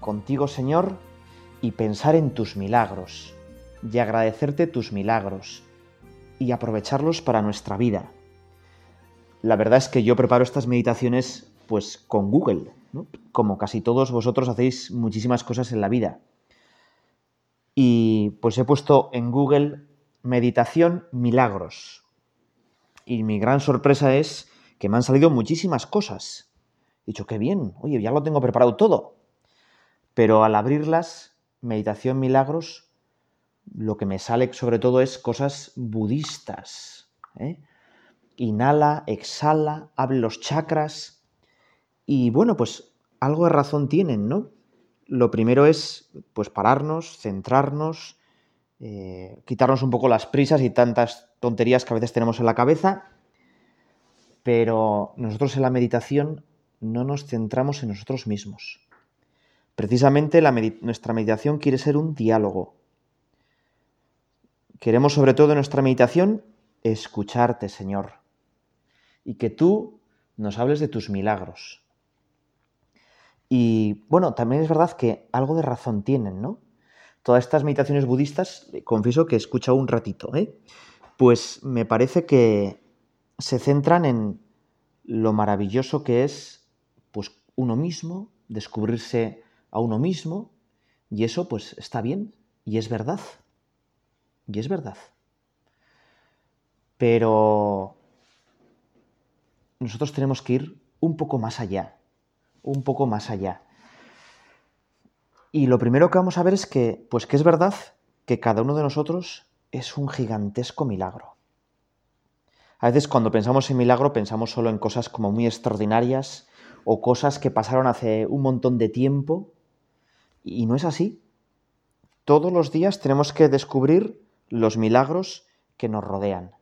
contigo, Señor, y pensar en tus milagros, y agradecerte tus milagros, y aprovecharlos para nuestra vida. La verdad es que yo preparo estas meditaciones pues con Google, como casi todos vosotros hacéis muchísimas cosas en la vida. Y pues he puesto en Google meditación milagros. Y mi gran sorpresa es que me han salido muchísimas cosas. He dicho, qué bien, oye, ya lo tengo preparado todo. Pero al abrirlas, meditación milagros, lo que me sale sobre todo es cosas budistas. ¿eh? Inhala, exhala, abre los chakras. Y bueno, pues algo de razón tienen, ¿no? Lo primero es pues pararnos, centrarnos, eh, quitarnos un poco las prisas y tantas tonterías que a veces tenemos en la cabeza, pero nosotros en la meditación no nos centramos en nosotros mismos. Precisamente nuestra meditación quiere ser un diálogo. Queremos sobre todo en nuestra meditación escucharte, Señor, y que tú nos hables de tus milagros. Y bueno, también es verdad que algo de razón tienen, ¿no? Todas estas meditaciones budistas, eh, confieso que he escuchado un ratito, ¿eh? Pues me parece que se centran en lo maravilloso que es pues uno mismo, descubrirse a uno mismo y eso pues está bien y es verdad. Y es verdad. Pero nosotros tenemos que ir un poco más allá, un poco más allá. Y lo primero que vamos a ver es que, pues que es verdad que cada uno de nosotros es un gigantesco milagro. A veces cuando pensamos en milagro pensamos solo en cosas como muy extraordinarias o cosas que pasaron hace un montón de tiempo y no es así. Todos los días tenemos que descubrir los milagros que nos rodean.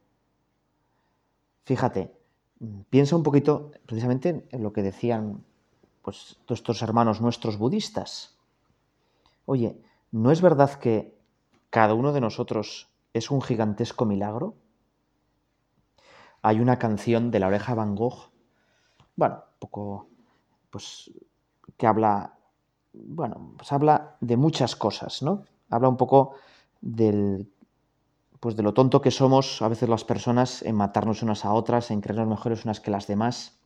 Fíjate, piensa un poquito precisamente en lo que decían pues, hermanos nuestros budistas. Oye, ¿no es verdad que cada uno de nosotros es un gigantesco milagro? Hay una canción de la oreja Van Gogh, bueno, un poco, pues, que habla bueno, pues habla de muchas cosas, ¿no? Habla un poco del, pues de lo tonto que somos a veces las personas en matarnos unas a otras, en creernos mejores unas que las demás.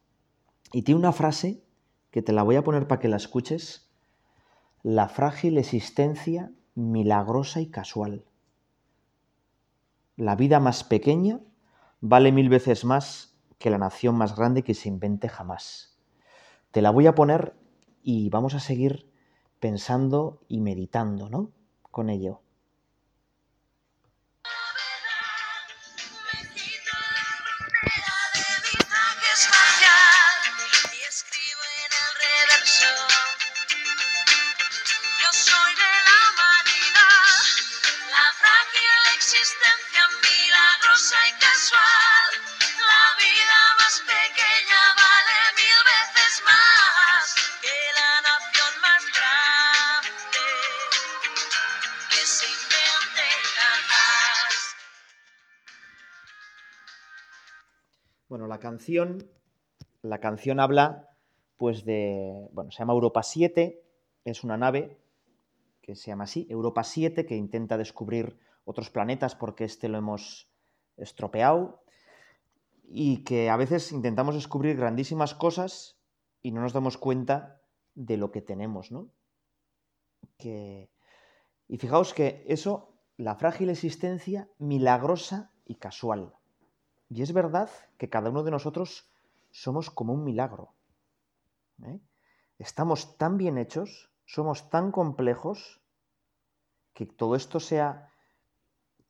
Y tiene una frase que te la voy a poner para que la escuches. La frágil existencia milagrosa y casual. La vida más pequeña vale mil veces más que la nación más grande que se invente jamás. Te la voy a poner y vamos a seguir pensando y meditando, ¿no? Con ello. Canción, la canción habla, pues de, bueno, se llama Europa 7, es una nave que se llama así, Europa 7, que intenta descubrir otros planetas porque este lo hemos estropeado y que a veces intentamos descubrir grandísimas cosas y no nos damos cuenta de lo que tenemos, ¿no? Que... Y fijaos que eso, la frágil existencia milagrosa y casual. Y es verdad que cada uno de nosotros somos como un milagro. ¿eh? Estamos tan bien hechos, somos tan complejos, que todo esto sea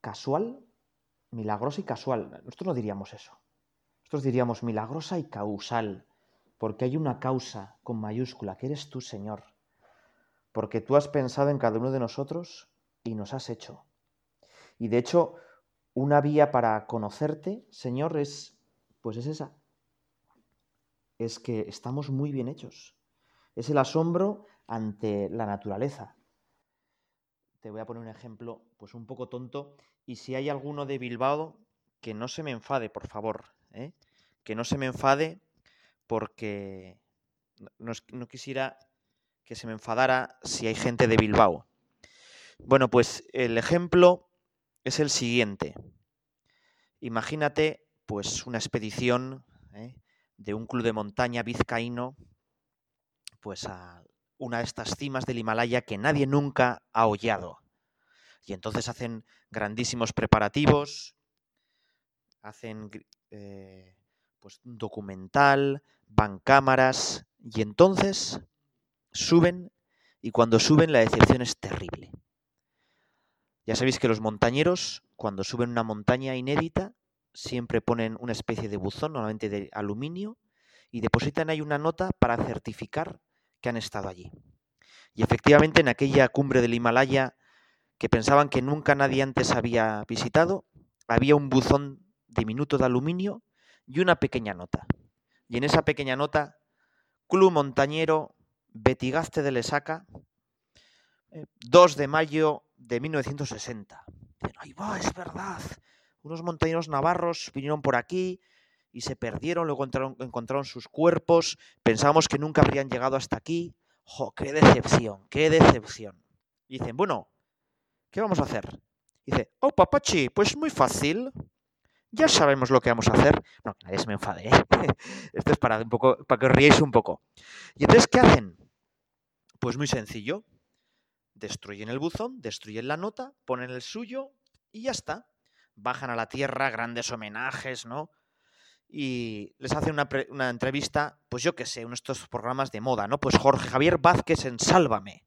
casual, milagroso y casual. Nosotros no diríamos eso. Nosotros diríamos milagrosa y causal, porque hay una causa con mayúscula, que eres tú, Señor. porque tú has pensado en cada uno de nosotros y nos has hecho. Y de hecho, una vía para conocerte, Señor, es pues es esa. Es que estamos muy bien hechos. Es el asombro ante la naturaleza. Te voy a poner un ejemplo pues un poco tonto y si hay alguno de Bilbao que no se me enfade, por favor, ¿eh? que no se me enfade porque no, quisiera que se me enfadara si hay gente de Bilbao. Bueno, pues el ejemplo es el siguiente. Imagínate pues una expedición ¿eh? de un club de montaña vizcaíno pues a una de estas cimas del Himalaya que nadie nunca ha hollado. Y entonces hacen grandísimos preparativos, hacen eh, pues un documental, van cámaras y entonces suben y cuando suben la decepción es terrible. Ya sabéis que los montañeros cuando suben una montaña inédita siempre ponen una especie de buzón, normalmente de aluminio, y depositan ahí una nota para certificar que han estado allí. Y efectivamente en aquella cumbre del Himalaya que pensaban que nunca nadie antes había visitado, había un buzón diminuto de aluminio y una pequeña nota. Y en esa pequeña nota, Club Montañero Betigaste de Lesaca, 2 eh, de mayo de 1960. Dicen, ahí va, es verdad. Unos montañeros navarros vinieron por aquí y se perdieron, luego encontraron, encontraron sus cuerpos, pensábamos que nunca habrían llegado hasta aquí. ¡Jo, qué decepción, qué decepción! dicen, bueno, ¿Qué vamos a hacer? dice, oh papachi, pues muy fácil. Ya sabemos lo que vamos a hacer. No, nadie se me enfade. ¿eh? Esto es para, un poco, para que os riéis un poco. ¿Y entonces qué hacen? Pues muy sencillo. Destruyen el buzón, destruyen la nota, ponen el suyo y ya está. Bajan a la tierra, grandes homenajes, ¿no? y les hacen una, una, entrevista, pues yo qué sé, uno de estos programas de moda, ¿no? Pues Jorge Javier Vázquez en Sálvame.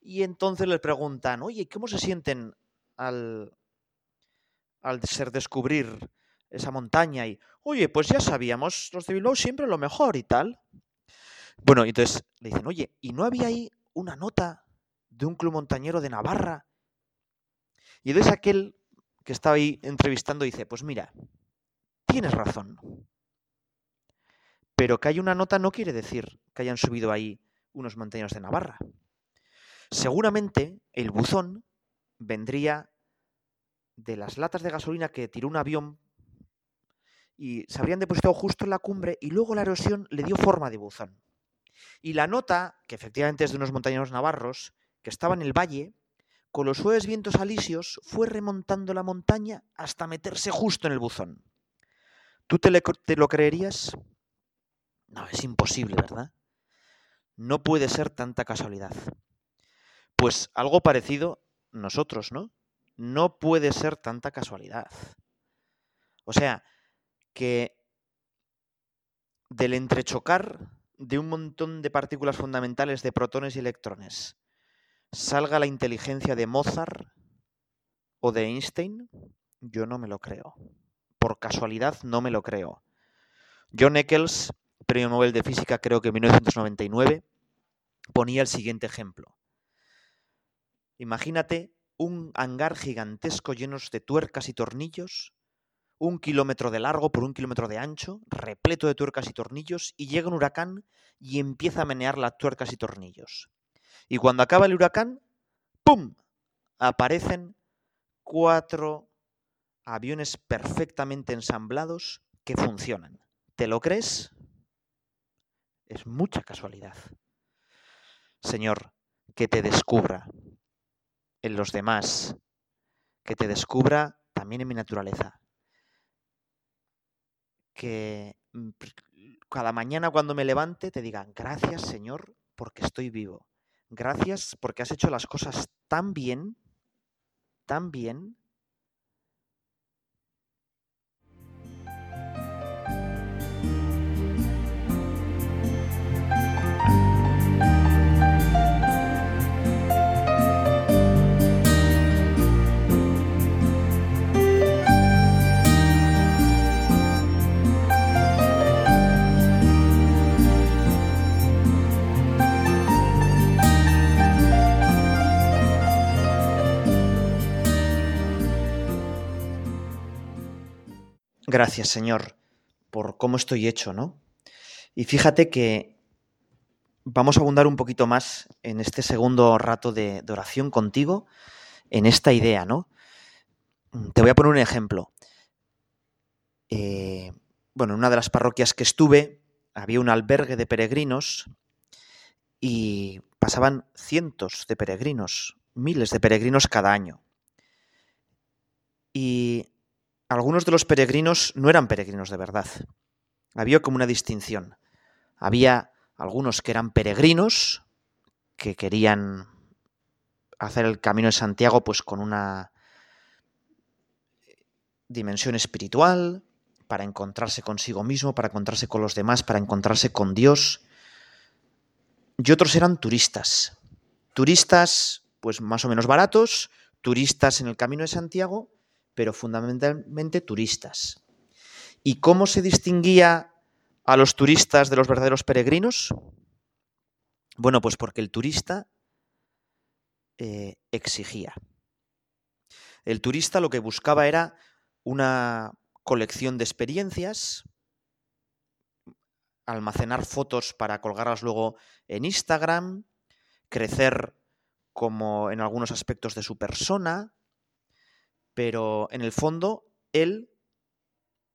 Y entonces les preguntan, oye, ¿cómo se sienten al, al ser descubrir esa montaña? Y, oye, pues ya sabíamos, los de Bilbao siempre lo mejor y tal. Bueno, entonces le dicen, oye, ¿y no había ahí una nota de un club montañero de Navarra? Y entonces aquel que estaba ahí entrevistando dice, pues mira, tienes razón. Pero que hay una nota no quiere decir que hayan subido ahí unos montañeros de Navarra. Seguramente el buzón vendría de las latas de gasolina que tiró un avión y se habrían depositado justo en la cumbre y luego la erosión le dio forma de buzón. Y la nota, que efectivamente es de unos montañeros navarros, que estaba en el valle, con los suaves vientos alisios fue remontando la montaña hasta meterse justo en el buzón. ¿Tú te, te lo creerías? No, es imposible, ¿verdad? No puede ser tanta casualidad. Pues algo parecido nosotros, ¿no? No puede ser tanta casualidad. O sea, que del entrechocar de un montón de partículas fundamentales de protones y electrones salga la inteligencia de Mozart o de Einstein, yo no me lo creo. Por casualidad no me lo creo. John Eccles, premio Nobel de Física creo que en 1999, ponía el siguiente ejemplo. Imagínate un hangar gigantesco lleno de tuercas y tornillos, un kilómetro de largo por un kilómetro de ancho, repleto de tuercas y tornillos, y llega un huracán y empieza a menear las tuercas y tornillos. Y cuando acaba el huracán, ¡pum! aparecen cuatro aviones perfectamente ensamblados que funcionan. ¿Te lo crees? Es mucha casualidad. Señor, que te descubra, en los demás, que te descubra también en mi naturaleza. Que mm, cada mañana cuando me levante te diga, gracias Señor porque estoy vivo. Gracias porque has hecho las cosas tan bien, tan bien, gracias Señor por cómo estoy hecho, ¿no? Y fíjate que vamos a abundar un poquito más en este segundo rato de, oración contigo, en esta idea, ¿no? Te voy a poner un ejemplo. Eh, bueno, en una de las parroquias que estuve había un albergue de peregrinos y pasaban cientos de peregrinos, miles de peregrinos cada año. Y algunos de los peregrinos no eran peregrinos de verdad. Había como una distinción. Había algunos que eran peregrinos, que querían hacer el camino de Santiago pues con una dimensión espiritual, para encontrarse consigo mismo, para encontrarse con los demás, para encontrarse con Dios. Y otros eran turistas. Turistas, pues más o menos baratos, turistas en el Camino de Santiago, pero fundamentalmente turistas. ¿Y cómo se distinguía a los turistas de los verdaderos peregrinos? Bueno, pues porque el turista eh, exigía. El turista lo que buscaba era una colección de experiencias, almacenar fotos para colgarlas luego en Instagram, crecer como en algunos aspectos de su persona, pero en el fondo él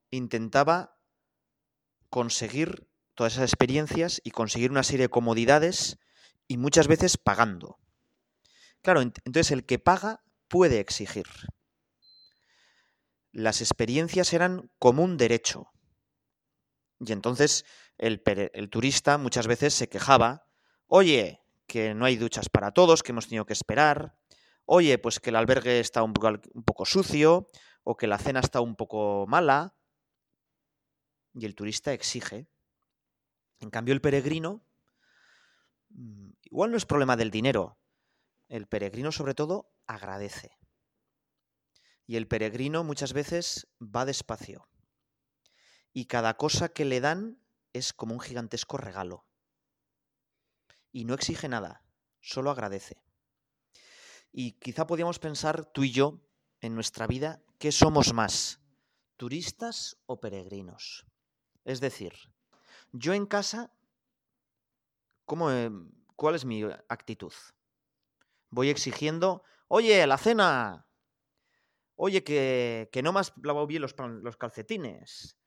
intentaba conseguir todas esas experiencias y conseguir una serie de comodidades y muchas veces pagando. Claro, entonces el que paga puede exigir las experiencias eran como un derecho. Y entonces el, turista muchas veces se quejaba, oye, que no hay duchas para todos, que hemos tenido que esperar, oye, pues que el albergue está un poco, sucio, o que la cena está un poco mala. Y el turista exige. En cambio, el peregrino, mm, igual no es problema del dinero, el peregrino sobre todo agradece. Y el peregrino muchas veces va despacio. Y cada cosa que le dan es como un gigantesco regalo. Y no exige nada, solo agradece. Y quizá podíamos pensar tú y yo en nuestra vida, ¿qué somos más? ¿Turistas o peregrinos? Es decir, yo en casa, ¿cómo, ¿cuál es mi actitud? Voy exigiendo, oye, la cena, Oye, que, que no me has lavado bien los, los calcetines.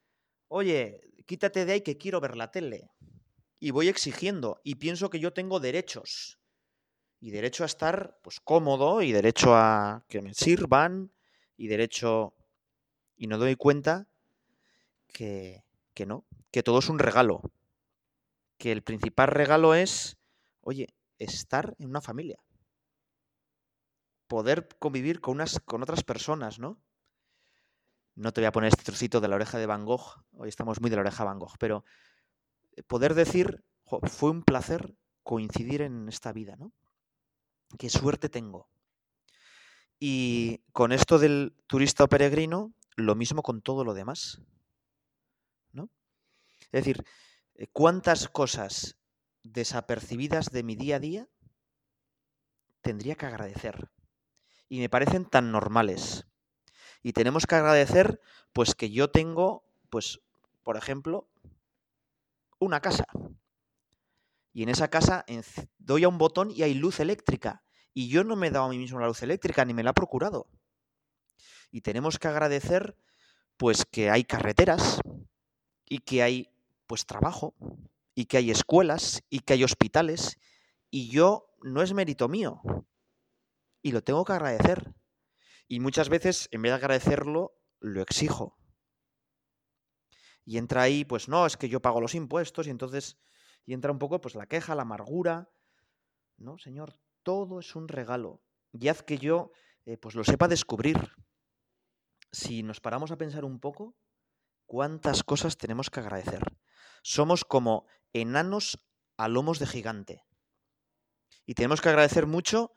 Oye, quítate de ahí que quiero ver la tele. Y voy exigiendo y pienso que yo tengo derechos. Y derecho a estar pues cómodo y derecho a que me sirvan y derecho y no doy cuenta que, que no, que todo es un regalo. Que el principal regalo es, oye, estar en una familia poder convivir con, unas, con otras personas, ¿no? No te voy a poner este trocito de la oreja de Van Gogh, hoy estamos muy de la oreja de Van Gogh, pero eh, poder decir, fue un placer coincidir en esta vida, ¿no? Qué suerte tengo. Y con esto del turista o peregrino, lo mismo con todo lo demás. ¿No? Es decir, eh, ¿cuántas cosas desapercibidas de mi día a día tendría que agradecer? y me parecen tan normales. Y tenemos que agradecer pues que yo tengo, pues, por ejemplo, una casa. Y en esa casa doy a un botón y hay luz eléctrica. Y yo no me he dado a mí mismo la luz eléctrica, ni me la he procurado. Y tenemos que agradecer pues que hay carreteras y que hay pues trabajo y que hay escuelas y que hay hospitales y yo no es mérito mío, y lo tengo que agradecer. Y muchas veces, en vez de agradecerlo, lo exijo. Y entra ahí, pues no, es que yo pago los impuestos y entonces, y entra un poco pues la queja, la amargura. No, Señor, todo es un regalo. Y haz que yo eh, pues lo sepa descubrir. Si nos paramos a pensar un poco, cuántas cosas tenemos que agradecer. Somos como enanos a lomos de gigante. Y tenemos que agradecer mucho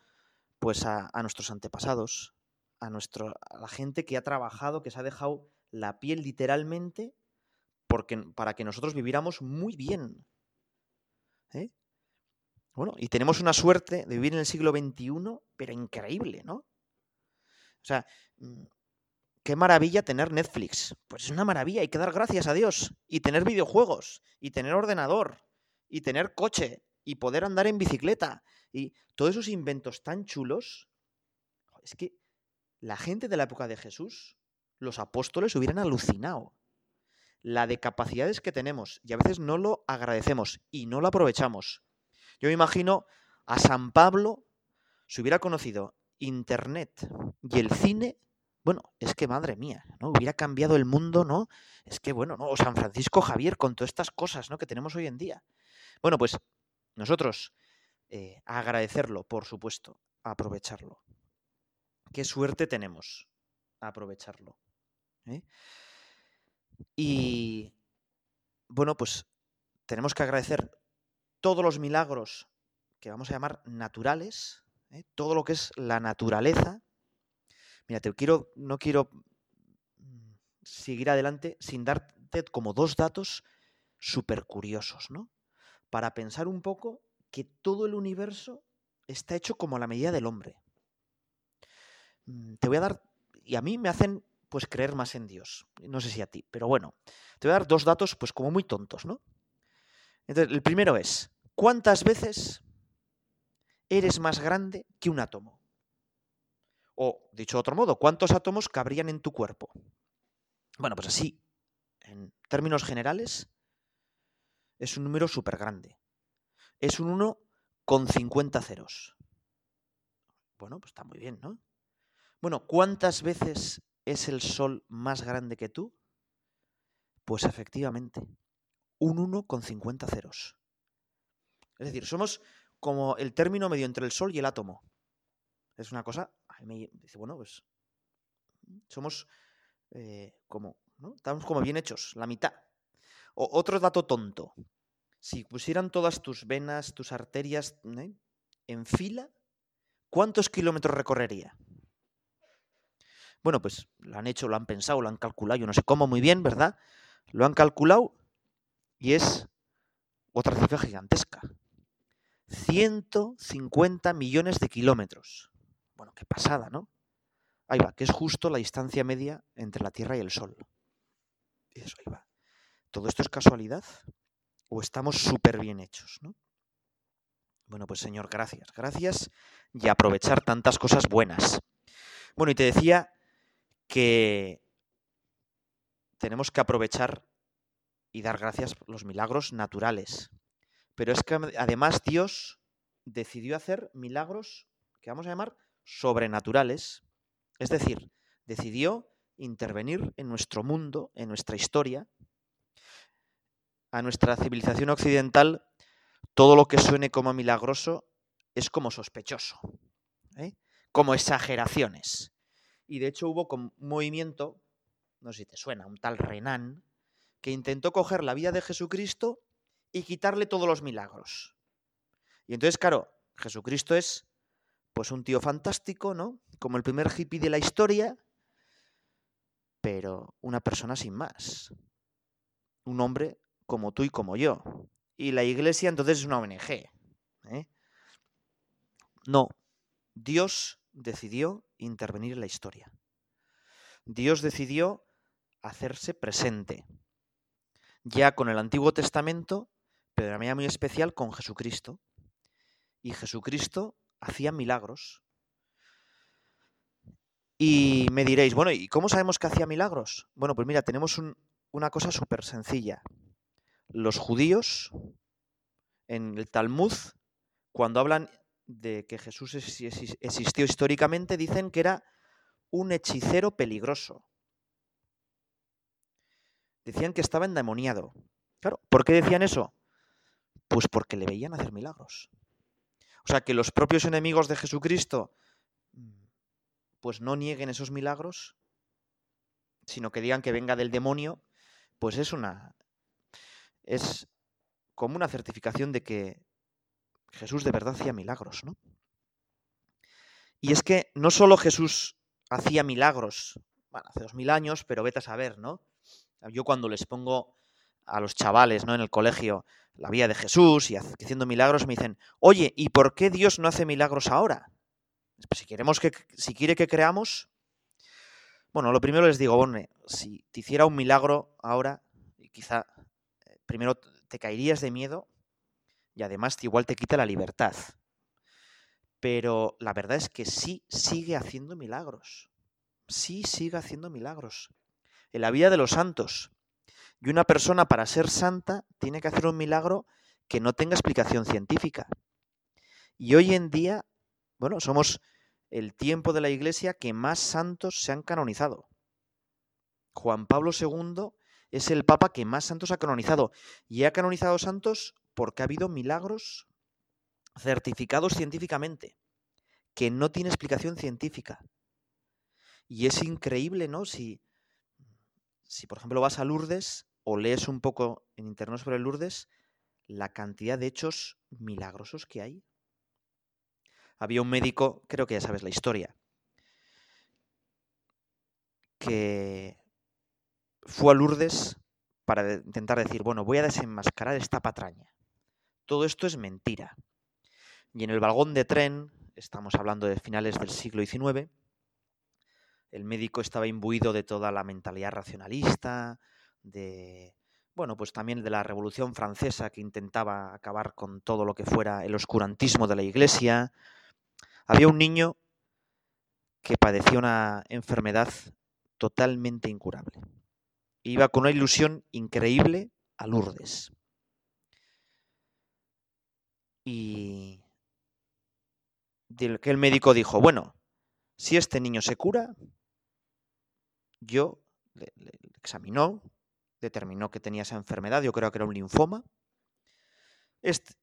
pues a, nuestros antepasados, a, nuestro, a la gente que ha trabajado, que se ha dejado la piel literalmente porque, para que nosotros viviéramos muy bien. ¿Eh? Bueno, y tenemos una suerte de vivir en el siglo XXI, pero increíble, ¿no? O sea, mm, qué maravilla tener Netflix. Pues es una maravilla, hay que dar gracias a Dios. Y tener videojuegos, y tener ordenador, y tener coche, y poder andar en bicicleta. Y todos esos inventos tan chulos. Es que la gente de la época de Jesús, los apóstoles, hubieran alucinado. La de capacidades que tenemos. Y a veces no lo agradecemos y no lo aprovechamos. Yo me imagino a San Pablo, si hubiera conocido Internet y el cine, bueno, es que madre mía, ¿no? Hubiera cambiado el mundo, ¿no? Es que bueno, ¿no? O San Francisco Javier con todas estas cosas, ¿no? Que tenemos hoy en día. Bueno, pues nosotros eh, agradecerlo, por supuesto, aprovecharlo. Qué suerte tenemos aprovecharlo. ¿eh? Y bueno, pues tenemos que agradecer todos los milagros que vamos a llamar naturales, ¿eh? todo lo que es la naturaleza. Mira, te quiero, no quiero mm, seguir adelante sin darte como dos datos súper curiosos, ¿no? Para pensar un poco que todo el universo está hecho como a la medida del hombre. Mm, te voy a dar, y a mí me hacen pues creer más en Dios. No sé si a ti, pero bueno, te voy a dar dos datos pues como muy tontos, ¿no? Entonces, el primero es, ¿cuántas veces eres más grande que un átomo? O, dicho de otro modo, ¿cuántos átomos cabrían en tu cuerpo? Bueno, pues así, en términos generales, es un número súper grande. Es un 1 con 50 ceros. Bueno, pues está muy bien, ¿no? Bueno, ¿cuántas veces es el Sol más grande que tú? Pues efectivamente, un 1 con 50 ceros. Es decir, somos como el término medio entre el Sol y el átomo. Es una cosa, me dice, bueno, pues somos eh, como. Estamos como bien hechos, la mitad. O, otro dato tonto. Si pusieran todas tus venas, tus arterias ¿eh? en fila, ¿cuántos kilómetros recorrería? Bueno, pues lo han hecho, lo han pensado, lo han calculado, yo no sé cómo muy bien, ¿verdad? Lo han calculado y es otra cifra gigantesca. 150 millones de kilómetros. Bueno, qué pasada, ¿no? Ahí va, que es justo la distancia media entre la Tierra y el Sol. eso, ahí va. ¿Todo esto es casualidad? ¿O estamos súper bien hechos, ¿no? Bueno, pues Señor, gracias, gracias y aprovechar tantas cosas buenas. Bueno, y te decía que tenemos que aprovechar y dar gracias por los milagros naturales. Pero es que además Dios decidió hacer milagros que vamos a llamar sobrenaturales. Es decir, decidió intervenir en nuestro mundo, en nuestra historia. A nuestra civilización occidental, todo lo que suene como milagroso es como sospechoso, ¿eh? como exageraciones. Y de hecho hubo un movimiento, no sé si te suena, un tal Renan, que intentó coger la vida de Jesucristo y quitarle todos los milagros. Y entonces, claro, Jesucristo es pues un tío fantástico, ¿no? Como el primer hippie de la historia, pero una persona sin más. Un hombre como tú y como yo. Y la iglesia entonces es una ONG. ¿eh? No, Dios decidió intervenir en la historia. Dios decidió hacerse presente, ya con el Antiguo Testamento, pero de manera muy especial con Jesucristo. Y Jesucristo hacía milagros. Y me diréis, bueno, ¿y cómo sabemos que hacía milagros? Bueno, pues mira, tenemos una cosa súper sencilla. Los judíos, en el Talmud, cuando hablan de que Jesús existió históricamente, dicen que era un hechicero peligroso. Decían que estaba endemoniado. Claro, ¿por qué decían eso? Pues porque le veían hacer milagros. O sea, que los propios enemigos de Jesucristo pues no nieguen esos milagros, sino que digan que venga del demonio, pues es una es como una certificación de que Jesús de verdad hacía milagros, ¿no? Y es que no solo Jesús hacía milagros, bueno, hace dos mil años, pero vete a saber, ¿no? Yo cuando les pongo a los chavales, ¿no? En el colegio, la vida de Jesús y haciendo milagros, me dicen, oye, ¿y por qué Dios no hace milagros ahora? Pues si queremos que, si quiere que creamos, Bueno, lo primero les digo, bueno, si te hiciera un milagro ahora, quizá eh, primero te caerías de miedo y además igual te quita la libertad. Pero la verdad es que sí sigue haciendo milagros. Sí sigue haciendo milagros. En la vida de los santos. Y una persona para ser santa tiene que hacer un milagro que no tenga explicación científica. Y hoy en día, bueno, somos el tiempo de la iglesia que más santos se han canonizado. Juan Pablo II es el papa que más santos ha canonizado. Y ha canonizado santos porque ha habido milagros certificados científicamente, que no tiene explicación científica. Y es increíble, ¿no? Si, si por ejemplo vas a Lourdes o lees un poco en internet sobre Lourdes, la cantidad de hechos milagrosos que hay. Había un médico, creo que ya sabes la historia, que fue a Lourdes para intentar decir, bueno, voy a desenmascarar esta patraña. Todo esto es mentira. Y en el vagón de tren, estamos hablando de finales del siglo XIX, el médico estaba imbuido de toda la mentalidad racionalista, de bueno, pues también de la Revolución Francesa que intentaba acabar con todo lo que fuera el oscurantismo de la Iglesia. Había un niño que padecía una enfermedad totalmente incurable. Iba con una ilusión increíble a Lourdes. Y que el médico dijo, bueno, si este niño se cura, yo le, examinó, determinó que tenía esa enfermedad, yo creo que era un linfoma.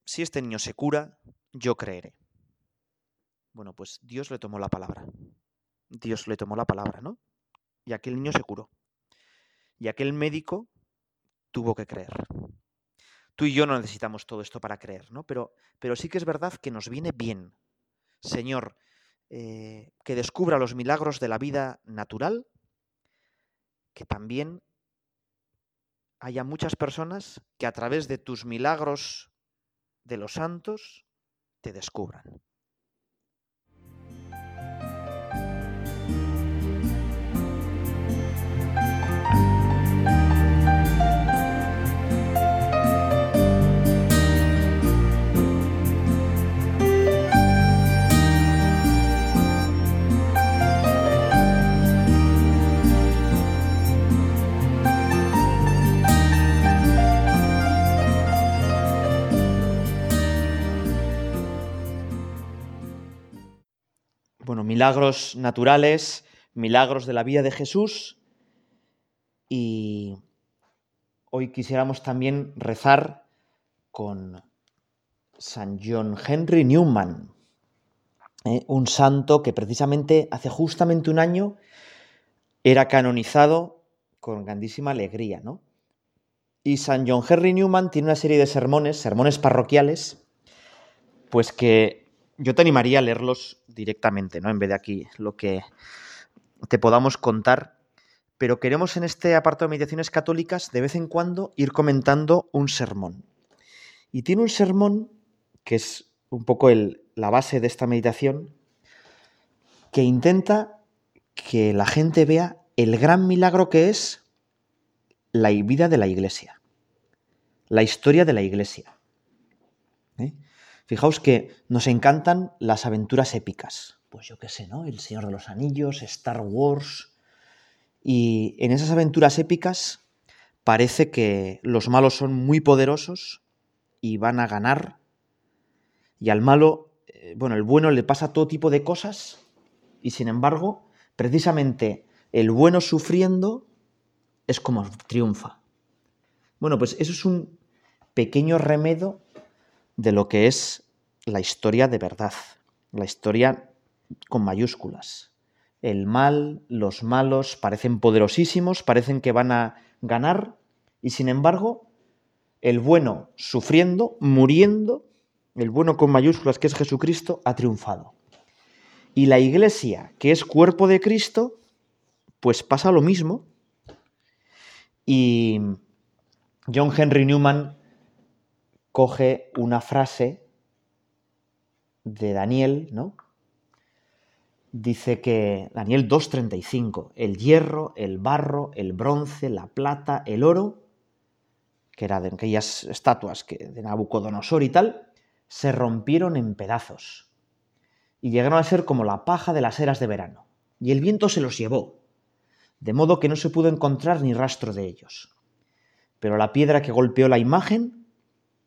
si este niño se cura, yo creeré. Bueno, pues Dios le tomó la palabra. Dios le tomó la palabra, ¿no? Y aquel niño se curó. Y aquel médico tuvo que creer. Tú y yo no necesitamos todo esto para creer, ¿no? Pero, pero sí que es verdad que nos viene bien, Señor, eh, que descubra los milagros de la vida natural, que también haya muchas personas que a través de tus milagros de los santos te descubran. Milagros naturales, milagros de la vida de Jesús y hoy quisiéramos también rezar con San John Henry Newman, ¿eh? un santo que precisamente hace justamente un año era canonizado con grandísima alegría, ¿no? Y San John Henry Newman tiene una serie de sermones, sermones parroquiales, pues que yo te animaría a leerlos directamente, ¿no? En vez de aquí lo que te podamos contar. Pero queremos en este apartado de meditaciones católicas de vez en cuando ir comentando un sermón. Y tiene un sermón que es un poco la base de esta meditación, que intenta que la gente vea el gran milagro que es la vida de la iglesia, la historia de la iglesia. Fijaos que nos encantan las aventuras épicas. Pues yo qué sé, ¿no? El Señor de los Anillos, Star Wars. Y en esas aventuras épicas parece que los malos son muy poderosos y van a ganar. Y al malo, eh, bueno, el bueno le pasa todo tipo de cosas y sin embargo, precisamente el bueno sufriendo es como triunfa. Bueno, pues eso es un pequeño remedo de lo que es la historia de verdad, la historia con mayúsculas. El mal, los malos parecen poderosísimos, parecen que van a ganar y sin embargo el bueno sufriendo, muriendo, el bueno con mayúsculas que es Jesucristo, ha triunfado. Y la iglesia, que es cuerpo de Cristo, pues pasa lo mismo. Y John Henry Newman coge una frase de Daniel, ¿no? dice que Daniel 2.35, el hierro, el barro, el bronce, la plata, el oro, que eran de aquellas estatuas que, de Nabucodonosor y tal, se rompieron en pedazos y llegaron a ser como la paja de las eras de verano, y el viento se los llevó, de modo que no se pudo encontrar ni rastro de ellos. Pero la piedra que golpeó la imagen,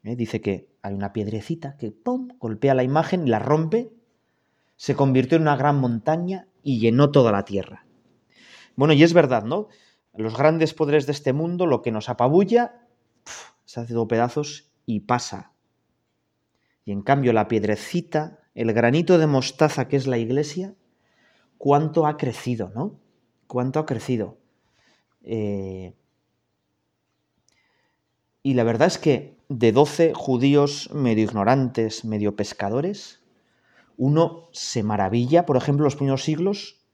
¿eh? dice que hay una piedrecita que ¡pum! golpea la imagen y la rompe, se convirtió en una gran montaña y llenó toda la tierra. Bueno, y es verdad, ¿no? Los grandes poderes de este mundo, lo que nos apabulla, se hace todo pedazos y pasa. Y en cambio la piedrecita, el granito de mostaza que es la iglesia, cuánto ha crecido, ¿no? Cuánto ha crecido. Eh, y la verdad es que de doce judíos medio ignorantes, medio pescadores, uno se maravilla, por ejemplo, los primeros siglos,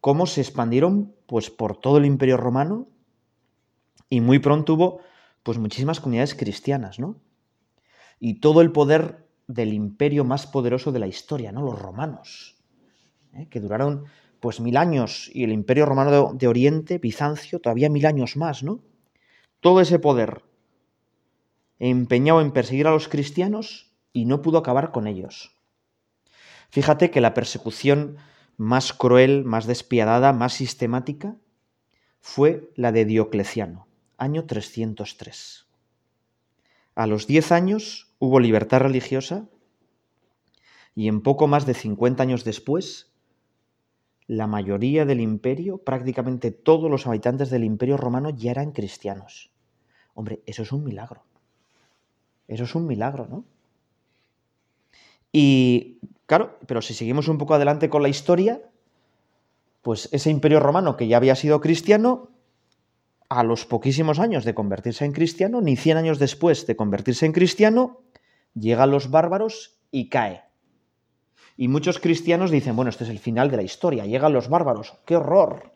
cómo se expandieron pues, por todo el imperio romano y muy pronto hubo pues, muchísimas comunidades cristianas, ¿no? Y todo el poder del imperio más poderoso de la historia, ¿no? Los romanos, ¿eh? que duraron pues mil años y el imperio romano de, de Oriente, Bizancio, todavía mil años más, ¿no? Todo ese poder empeñado en perseguir a los cristianos y no pudo acabar con ellos. Fíjate que la persecución más cruel, más despiadada, más sistemática fue la de Diocleciano, año 303. A los 10 años hubo libertad religiosa y en poco más de 50 años después, la mayoría del imperio, prácticamente todos los habitantes del imperio romano ya eran cristianos. Hombre, eso es un milagro. Eso es un milagro, ¿no? Y Claro, pero si seguimos un poco adelante con la historia, pues ese imperio romano que ya había sido cristiano, a los poquísimos años de convertirse en cristiano, ni 100 años después de convertirse en cristiano, llegan los bárbaros y cae. Y muchos cristianos dicen, bueno, este es el final de la historia, llegan los bárbaros, qué horror,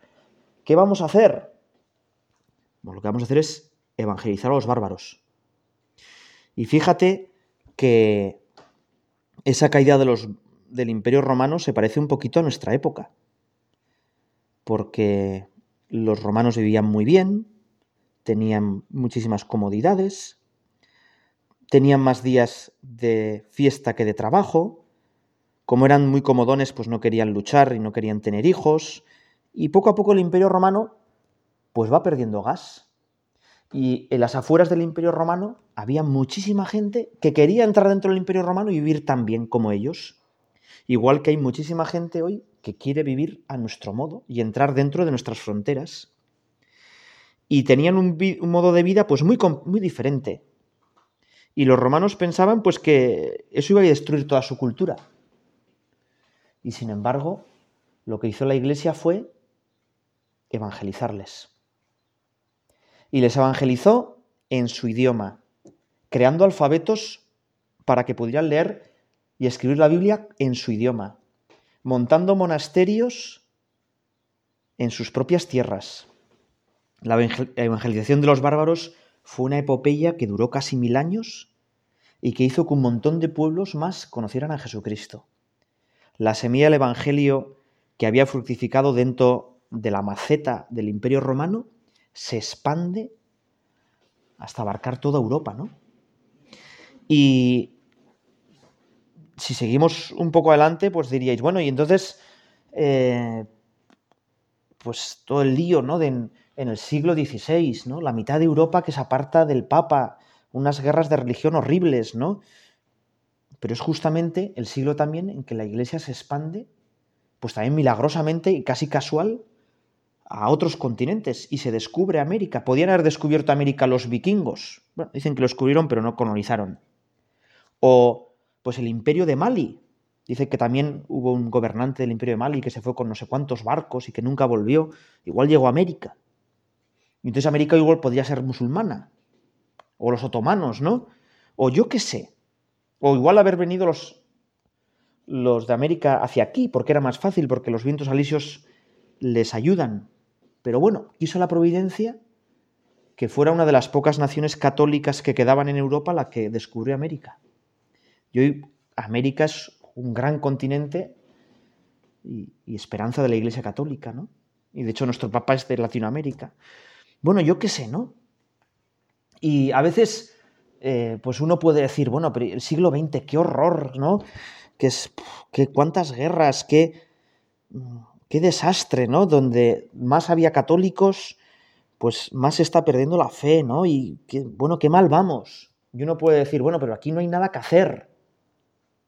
¿qué vamos a hacer? Bueno, lo que vamos a hacer es evangelizar a los bárbaros. Y fíjate que esa caída de los del Imperio Romano se parece un poquito a nuestra época, porque los romanos vivían muy bien, tenían muchísimas comodidades, tenían más días de fiesta que de trabajo, como eran muy comodones, pues no querían luchar y no querían tener hijos, y poco a poco el Imperio Romano pues va perdiendo gas. Y en las afueras del Imperio Romano había muchísima gente que quería entrar dentro del Imperio Romano y vivir tan bien como ellos. Igual que hay muchísima gente hoy que quiere vivir a nuestro modo y entrar dentro de nuestras fronteras. Y tenían un, modo de vida pues muy, muy diferente. Y los romanos pensaban pues que eso iba a destruir toda su cultura. Y sin embargo, lo que hizo la iglesia fue evangelizarles. Y les evangelizó en su idioma, creando alfabetos para que pudieran leer y escribir la Biblia en su idioma, montando monasterios en sus propias tierras. La evangelización de los bárbaros fue una epopeya que duró casi mil años y que hizo que un montón de pueblos más conocieran a Jesucristo. La semilla del Evangelio que había fructificado dentro de la maceta del Imperio Romano se expande hasta abarcar toda Europa, ¿no? Y si seguimos un poco adelante, pues diríais, bueno, y entonces, eh, pues todo el lío, ¿no? De, en, el siglo XVI, ¿no? La mitad de Europa que se aparta del Papa, unas guerras de religión horribles, ¿no? Pero es justamente el siglo también en que la Iglesia se expande, pues también milagrosamente y casi casual, a otros continentes y se descubre América. Podían haber descubierto América los vikingos. Bueno, dicen que lo descubrieron, pero no colonizaron. O pues el imperio de Mali. Dice que también hubo un gobernante del imperio de Mali que se fue con no sé cuántos barcos y que nunca volvió. Igual llegó a América. Y entonces América igual podría ser musulmana. O los otomanos, ¿no? O yo qué sé. O igual haber venido los, los de América hacia aquí, porque era más fácil, porque los vientos alisios les ayudan. Pero bueno, quiso la providencia que fuera una de las pocas naciones católicas que quedaban en Europa la que descubrió América. Y hoy América es un gran continente y, esperanza de la Iglesia Católica, ¿no? Y de hecho nuestro Papa es de Latinoamérica. Bueno, yo qué sé, ¿no? Y a veces, eh, pues uno puede decir, bueno, pero el siglo XX, qué horror, ¿no? Que es, que cuántas guerras, qué, qué desastre, ¿no? Donde más había católicos, pues más se está perdiendo la fe, ¿no? Y qué, bueno, qué mal vamos. Y uno puede decir, bueno, pero aquí no hay nada que hacer.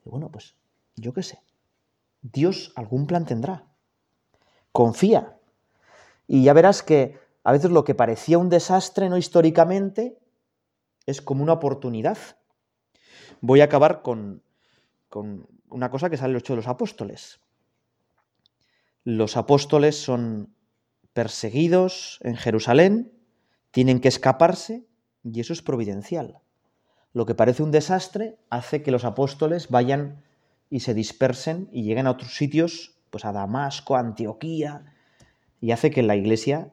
Bueno, pues yo qué sé. Dios algún plan tendrá. Confía. Y ya verás que a veces lo que parecía un desastre, no históricamente, es como una oportunidad. Voy a acabar con, con una cosa que sale en los de los apóstoles. Los apóstoles son perseguidos en Jerusalén, tienen que escaparse y eso es providencial. Lo que parece un desastre hace que los apóstoles vayan y se dispersen y lleguen a otros sitios, pues a Damasco, a Antioquía, y hace que la iglesia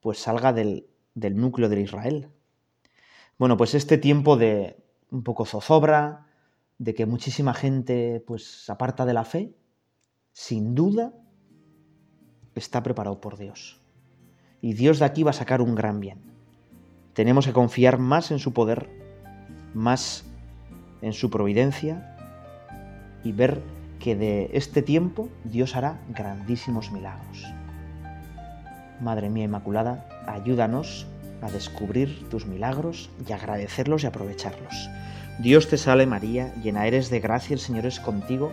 pues salga del, del núcleo de Israel. Bueno, pues este tiempo de un poco zozobra, de que muchísima gente pues aparta de la fe, sin duda está preparado por Dios. Y Dios de aquí va a sacar un gran bien. Tenemos que confiar más en su poder, más en su providencia y ver que de este tiempo Dios hará grandísimos milagros. Madre mía Inmaculada, ayúdanos a descubrir tus milagros y agradecerlos y aprovecharlos. Dios te salve María, llena eres de gracia, el Señor es contigo,